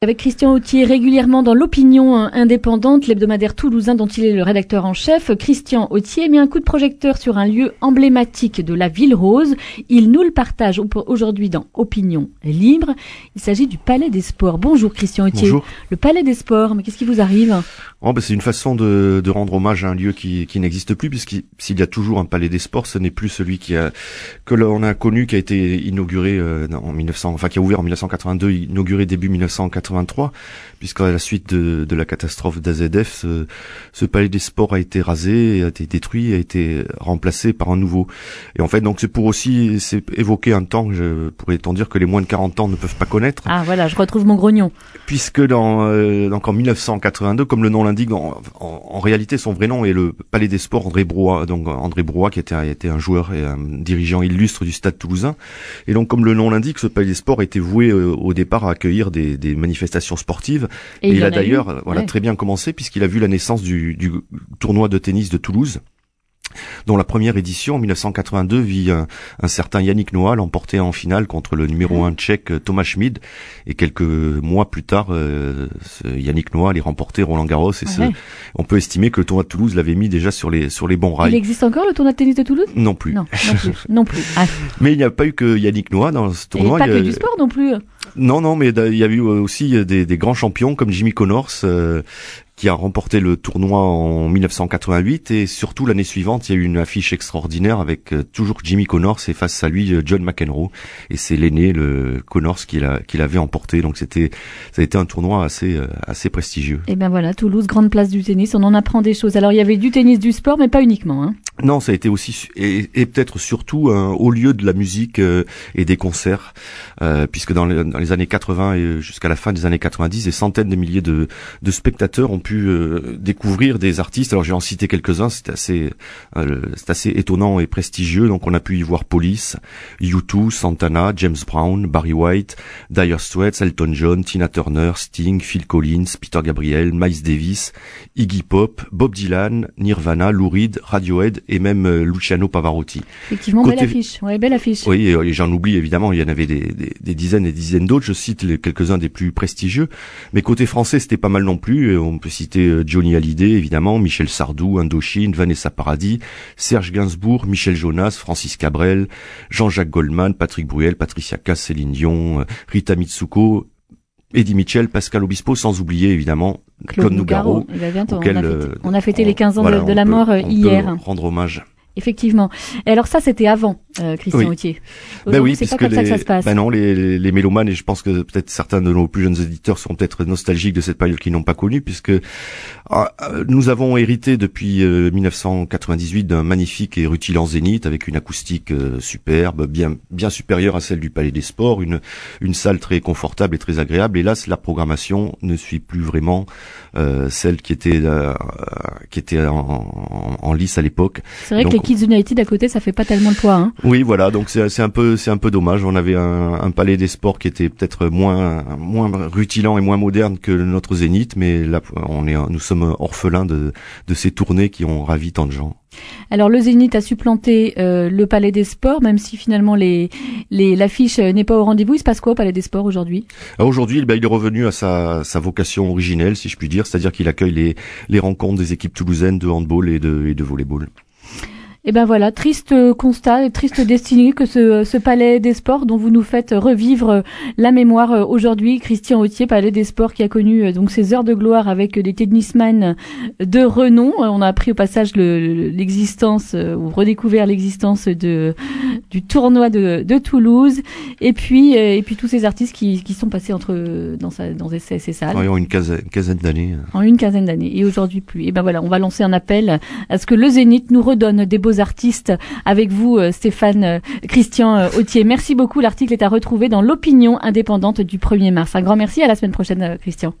Avec Christian Autier régulièrement dans l'opinion indépendante, l'hebdomadaire toulousain dont il est le rédacteur en chef, Christian Autier met un coup de projecteur sur un lieu emblématique de la ville rose. Il nous le partage aujourd'hui dans Opinion libre. Il s'agit du Palais des Sports. Bonjour Christian Autier. Bonjour. Le Palais des Sports, mais qu'est-ce qui vous arrive? Oh ben C'est une façon de, de, rendre hommage à un lieu qui, qui n'existe plus, puisqu'il s'il y a toujours un Palais des Sports, ce n'est plus celui qui a, que l'on a connu, qui a été inauguré euh, en 1900, enfin qui a ouvert en 1982, inauguré début 1980 puisqu'à la suite de, de la catastrophe d'AZF, ce, ce, palais des sports a été rasé, a été détruit, a été remplacé par un nouveau. Et en fait, donc c'est pour aussi c'est évoquer un temps, je pourrais t'en dire que les moins de 40 ans ne peuvent pas connaître. Ah voilà, je retrouve mon grognon. Puisque dans euh, donc en 1982, comme le nom l'indique, en, en, réalité son vrai nom est le Palais des Sports André Brouat, donc André Brouat qui était, était un joueur et un dirigeant illustre du Stade Toulousain. Et donc comme le nom l'indique, ce Palais des Sports était voué euh, au départ à accueillir des, des manifestations sportives. Et, il, a d'ailleurs voilà très bien commencé puisqu'il a vu la naissance du, du tournoi de tennis de Toulouse dont la première édition en 1982 vit un, certain Yannick Noah l'emporter en finale contre le numéro 1 tchèque euh, Thomas Schmid et quelques mois plus tard euh, Yannick Noah allait remporter Roland Garros et on peut estimer que le tournoi de Toulouse l'avait mis déjà sur les sur les bons rails. Il existe encore le tournoi de tennis de Toulouse? Non plus. Non, plus. non plus. Ah. Mais il n'y a pas eu que Yannick Noah dans ce tournoi. Et pas que du sport non plus. Non, non, mais il y a eu aussi des, des grands champions comme Jimmy Connors, euh, qui a remporté le tournoi en 1988 et surtout l'année suivante, il y a eu une affiche extraordinaire avec euh, toujours Jimmy Connors et face à lui euh, John McEnroe et c'est l'aîné le Connors qui l'a qui l'avait emporté donc c'était ça a été un tournoi assez euh, assez prestigieux. Et ben voilà, Toulouse grande place du tennis, on en apprend des choses. Alors il y avait du tennis du sport mais pas uniquement hein. Non, ça a été aussi et, peut-être surtout un haut lieu de la musique et des concerts puisque dans les, dans les, années 80 et jusqu'à la fin des années 90, des centaines de milliers de, spectateurs ont pu euh, découvrir des artistes. Alors j'ai en cité quelques-uns, c'est assez, euh, assez étonnant et prestigieux. Donc on a pu y voir Police, U2, Santana, James Brown, Barry White, Dire Straits, Elton John, Tina Turner, Sting, Phil Collins, Peter Gabriel, Miles Davis, Iggy Pop, Bob Dylan, Nirvana, Lou Reed, Radiohead et même euh, Luciano Pavarotti. Effectivement, belle affiche. Ouais, belle affiche. Oui, et, j'en oublie évidemment. Il y en avait des, des, des dizaines et des dizaines d'autres. Je cite quelques-uns des plus prestigieux. Mais côté français, c'était pas mal non plus. On peut citer euh, Johnny Hallyday, évidemment, Michel Sardou, Indochine, Vanessa Paradis, Serge Gainsbourg, Michel Jonas, Francis Cabrel, Jean-Jacques Goldman, Patrick Bruel, Patricia Cass, Céline Dion, euh, Rita Mitsuko, Eddie Mitchell, Pascal Obispo, sans oublier évidemment Claude, Nougaro. Eh ben, on, a fêté, les 15 ans de, la mort euh, hier. rendre hommage. Effectivement. Et alors ça, c'était avant, euh, Christian Autier. Ben oui, c'est pas comme ça que ça se passe. Ben non, les, les, les, mélomanes, et je pense que peut-être certains de nos plus jeunes éditeurs seront peut-être nostalgiques de cette période qu'ils n'ont pas connue, puisque ah, euh, nous avons hérité depuis 1998 euh, d'un magnifique et rutilant zénith avec une acoustique superbe, bien bien supérieure à celle du Palais des Sports, une une salle très confortable et très agréable. Hélas, la programmation ne suit plus vraiment celle qui était qui était en, en, lice à l'époque. C'est vrai que les Kids United à côté, ça fait pas tellement le poids. Hein. Oui, voilà, donc c'est un peu c'est un peu dommage. On avait un, un palais des sports qui était peut-être moins moins rutilant et moins moderne que notre Zénith, mais là on est nous sommes orphelins de de ces tournées qui ont ravi tant de gens. Alors le Zénith a supplanté euh, le Palais des Sports, même si finalement les, les l'affiche n'est pas au rendez-vous. Il se passe quoi au Palais des Sports aujourd'hui? Ah, Aujourd'hui, ben, il est revenu à sa, sa vocation originelle, si je puis dire, c'est-à-dire qu'il accueille les, les rencontres des équipes toulousaines de handball et de, et de volleyball. Et ben voilà, triste constat, triste destinée que ce, ce, palais des sports dont vous nous faites revivre la mémoire euh, aujourd'hui. Christian Autier, palais des sports qui a connu euh, donc ses heures de gloire avec des tennisman de renom. Euh, on a appris au passage l'existence ou redécouvert l'existence de du tournoi de, de, Toulouse et puis et puis tous ces artistes qui, qui sont passés entre dans sa dans ces, ces salles. en une quinzaine, quinzaine d'années. En une quinzaine d'années et aujourd'hui plus. Et ben voilà, on va lancer un appel à ce que le Zénith nous redonne des beaux artistes avec vous, euh, Stéphane euh, Christian euh, Autier. Merci beaucoup. L'article est à retrouver dans l'opinion indépendante du 1er mars. Un grand merci. À la semaine prochaine, Christian.